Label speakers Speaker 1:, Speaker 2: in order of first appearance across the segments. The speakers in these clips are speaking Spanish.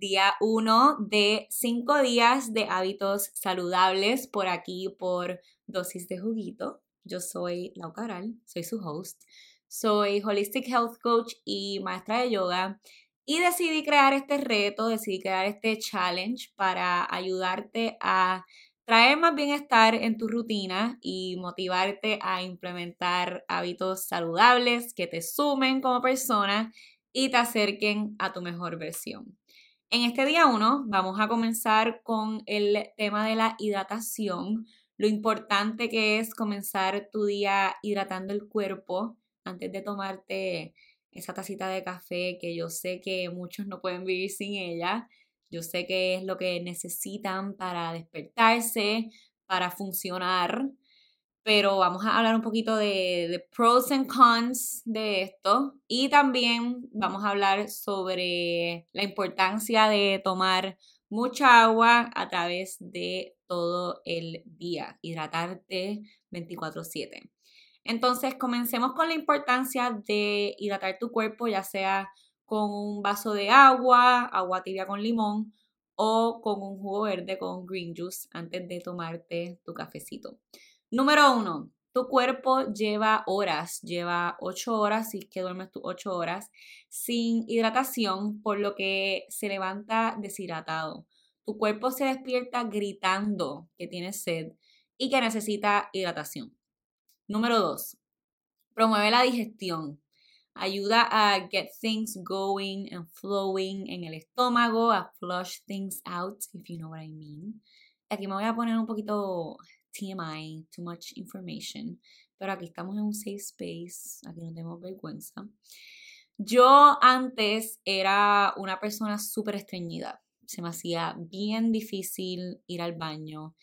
Speaker 1: Día 1 de 5 días de hábitos saludables por aquí por Dosis de Juguito. Yo soy Lau Cabral, soy su host. Soy Holistic Health Coach y maestra de yoga. Y decidí crear este reto, decidí crear este challenge para ayudarte a traer más bienestar en tu rutina y motivarte a implementar hábitos saludables que te sumen como persona y te acerquen a tu mejor versión. En este día 1 vamos a comenzar con el tema de la hidratación, lo importante que es comenzar tu día hidratando el cuerpo antes de tomarte esa tacita de café que yo sé que muchos no pueden vivir sin ella. Yo sé que es lo que necesitan para despertarse, para funcionar, pero vamos a hablar un poquito de, pros and cons de esto y también vamos a hablar sobre la importancia de tomar mucha agua a través de todo el día, hidratarte 24/7. Entonces, comencemos con la importancia de hidratar tu cuerpo, ya sea con un vaso de agua, agua tibia con limón o con un jugo verde con green juice antes de tomarte tu cafecito. Número uno, tu cuerpo lleva horas, lleva ocho horas, si es que duermes tú ocho horas, sin hidratación, por lo que se levanta deshidratado. Tu cuerpo se despierta gritando que tiene sed y que necesita hidratación. Número dos, promueve la digestión ayuda a get things going and flowing en el estómago, a flush things out, if you know what I mean. Aquí me voy a poner un poquito TMI, too much information, pero aquí estamos en un safe space, aquí no tenemos vergüenza. Yo antes era una persona súper estreñida, se me hacía bien difícil ir al baño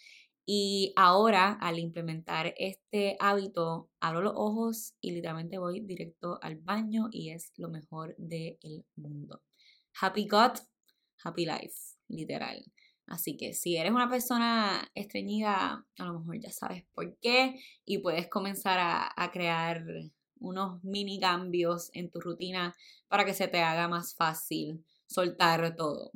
Speaker 1: y ahora, al implementar este hábito, abro los ojos y literalmente voy directo al baño y es lo mejor del mundo. Happy gut, happy life, literal. Así que si eres una persona estreñida, a lo mejor ya sabes por qué y puedes comenzar a, crear unos mini cambios en tu rutina para que se te haga más fácil soltar todo.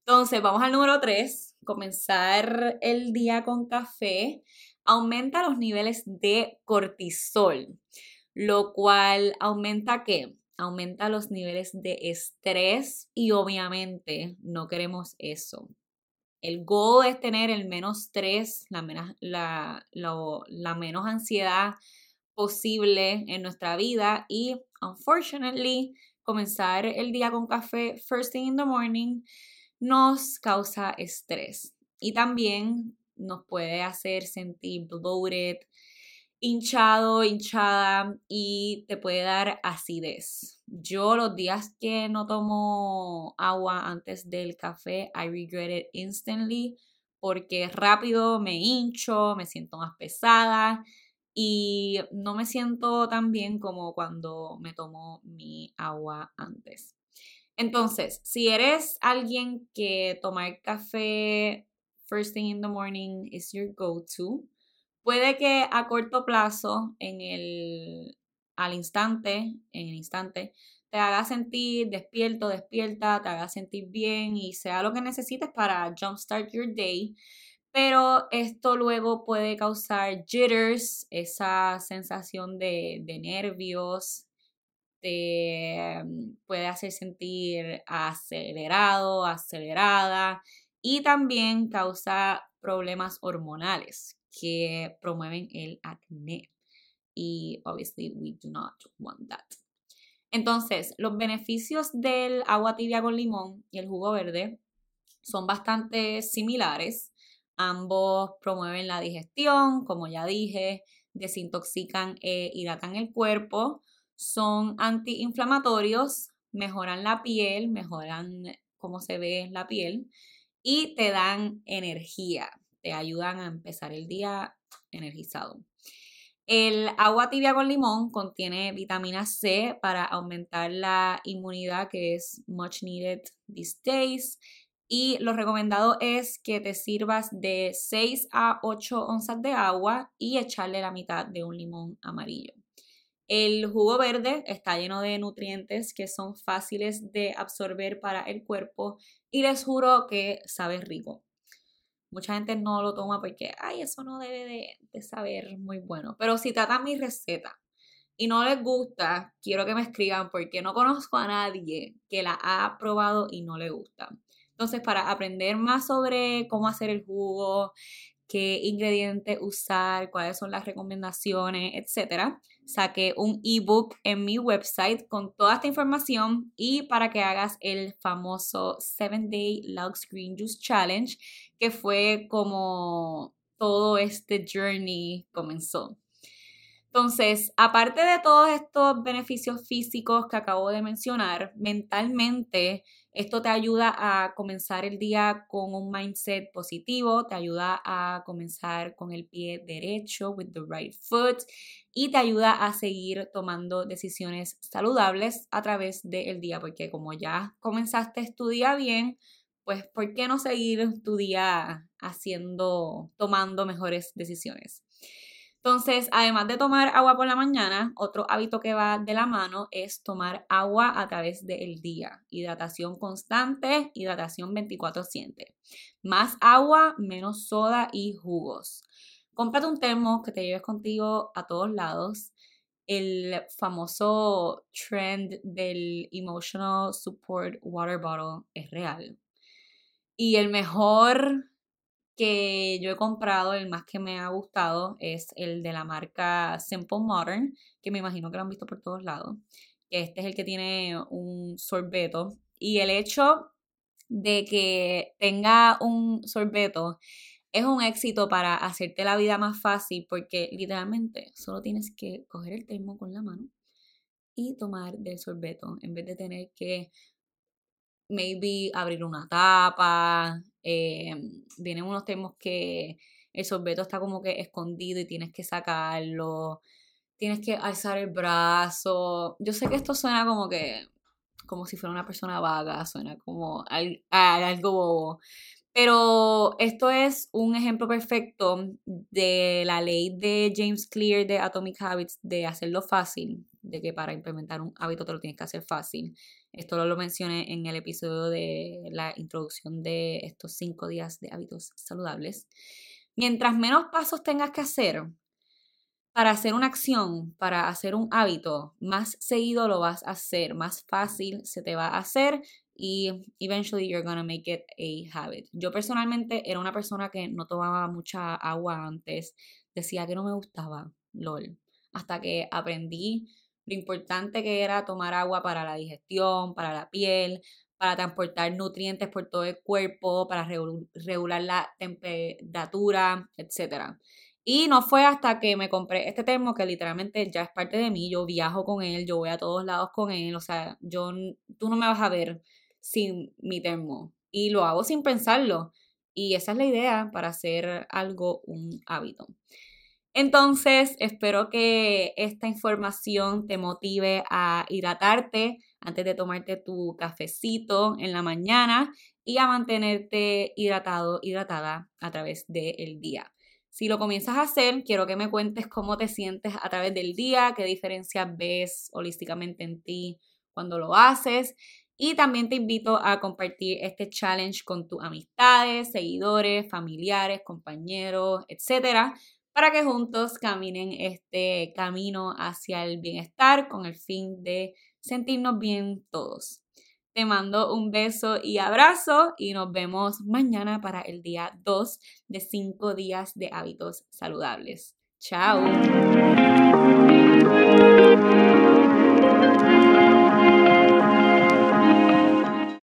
Speaker 1: Entonces, vamos al número 3, comenzar el día con café. Aumenta los niveles de cortisol, lo cual aumenta qué? Aumenta los niveles de estrés y obviamente no queremos eso. El goal es tener el menos estrés, la la, la menos ansiedad posible en nuestra vida y, unfortunately, comenzar el día con café first thing in the morning nos causa estrés y también nos puede hacer sentir bloated, hinchado, hinchada y te puede dar acidez. Yo los días que no tomo agua antes del café, I regret it instantly porque rápido me hincho, me siento más pesada y no me siento tan bien como cuando me tomo mi agua antes. Entonces, si eres alguien que tomar café first thing in the morning is your go-to, puede que a corto plazo, en el, al instante, en el instante, te haga sentir despierto, despierta, te haga sentir bien y sea lo que necesites para jumpstart your day. Pero esto luego puede causar jitters, esa sensación de, de nervios, te mm, puede hacer sentir acelerado, acelerada y también causa problemas hormonales que promueven el acné. Y obviously we do not want that. Entonces, los beneficios del agua tibia con limón y el jugo verde son bastante similares. Ambos promueven la digestión, como ya dije, desintoxican e hidratan el cuerpo, son antiinflamatorios, mejoran la piel, mejoran cómo se ve la piel y te dan energía, te ayudan a empezar el día energizado. El agua tibia con limón contiene vitamina C para aumentar la inmunidad que es much needed these days. Y lo recomendado es que te sirvas de 6 a 8 onzas de agua y echarle la mitad de un limón amarillo. El jugo verde está lleno de nutrientes que son fáciles de absorber para el cuerpo y les juro que sabe rico. Mucha gente no lo toma porque, ay, eso no debe de, saber muy bueno. Pero si tratan mi receta y no les gusta, quiero que me escriban porque no conozco a nadie que la ha probado y no le gusta. Entonces, para aprender más sobre cómo hacer el jugo, qué ingredientes usar, cuáles son las recomendaciones, etcétera, saqué un ebook en mi website con toda esta información y para que hagas el famoso 7 Day Lux Green Juice Challenge, que fue como todo este journey comenzó. Entonces, aparte de todos estos beneficios físicos que acabo de mencionar, mentalmente esto te ayuda a comenzar el día con un mindset positivo, te ayuda a comenzar con el pie derecho, with the right foot, y te ayuda a seguir tomando decisiones saludables a través del día, porque como ya comenzaste tu día bien, pues ¿por qué no seguir tu día haciendo, tomando mejores decisiones? Entonces, además de tomar agua por la mañana, otro hábito que va de la mano es tomar agua a través del día. Hidratación constante, hidratación 24/7. Más agua, menos soda y jugos. Cómprate un termo que te lleves contigo a todos lados. El famoso trend del Emotional Support Water Bottle es real. Y el mejor que yo he comprado, el más que me ha gustado, es el de la marca Simple Modern, que me imagino que lo han visto por todos lados. Este es el que tiene un sorbeto. Y el hecho de que tenga un sorbeto es un éxito para hacerte la vida más fácil porque literalmente solo tienes que coger el termo con la mano y tomar del sorbeto en vez de tener que maybe abrir una tapa. Eh, vienen unos termos que el sorbeto está como que escondido y tienes que sacarlo. Tienes que alzar el brazo. Yo sé que esto suena como que, como si fuera una persona vaga, suena como algo bobo. Pero esto es un ejemplo perfecto de la ley de James Clear de Atomic Habits de hacerlo fácil, de que para implementar un hábito te lo tienes que hacer fácil. Esto lo, mencioné en el episodio de la introducción de estos cinco días de hábitos saludables. Mientras menos pasos tengas que hacer para hacer una acción, para hacer un hábito, más seguido lo vas a hacer, más fácil se te va a hacer y eventually you're gonna make it a habit. Yo personalmente era una persona que no tomaba mucha agua antes, decía que no me gustaba, lol, hasta que aprendí lo importante que era tomar agua para la digestión, para la piel, para transportar nutrientes por todo el cuerpo, para regular la temperatura, etc. Y no fue hasta que me compré este termo que literalmente ya es parte de mí, yo viajo con él, yo voy a todos lados con él, o sea, yo, tú no me vas a ver sin mi termo. Y lo hago sin pensarlo. Y esa es la idea para hacer algo un hábito. Entonces, espero que esta información te motive a hidratarte antes de tomarte tu cafecito en la mañana y a mantenerte hidratado, hidratada a través del día. Si lo comienzas a hacer, quiero que me cuentes cómo te sientes a través del día, qué diferencias ves holísticamente en ti cuando lo haces y también te invito a compartir este challenge con tus amistades, seguidores, familiares, compañeros, etcétera, para que juntos caminen este camino hacia el bienestar con el fin de sentirnos bien todos. Te mando un beso y abrazo y nos vemos mañana para el día 2 de 5 días de hábitos saludables. Chao.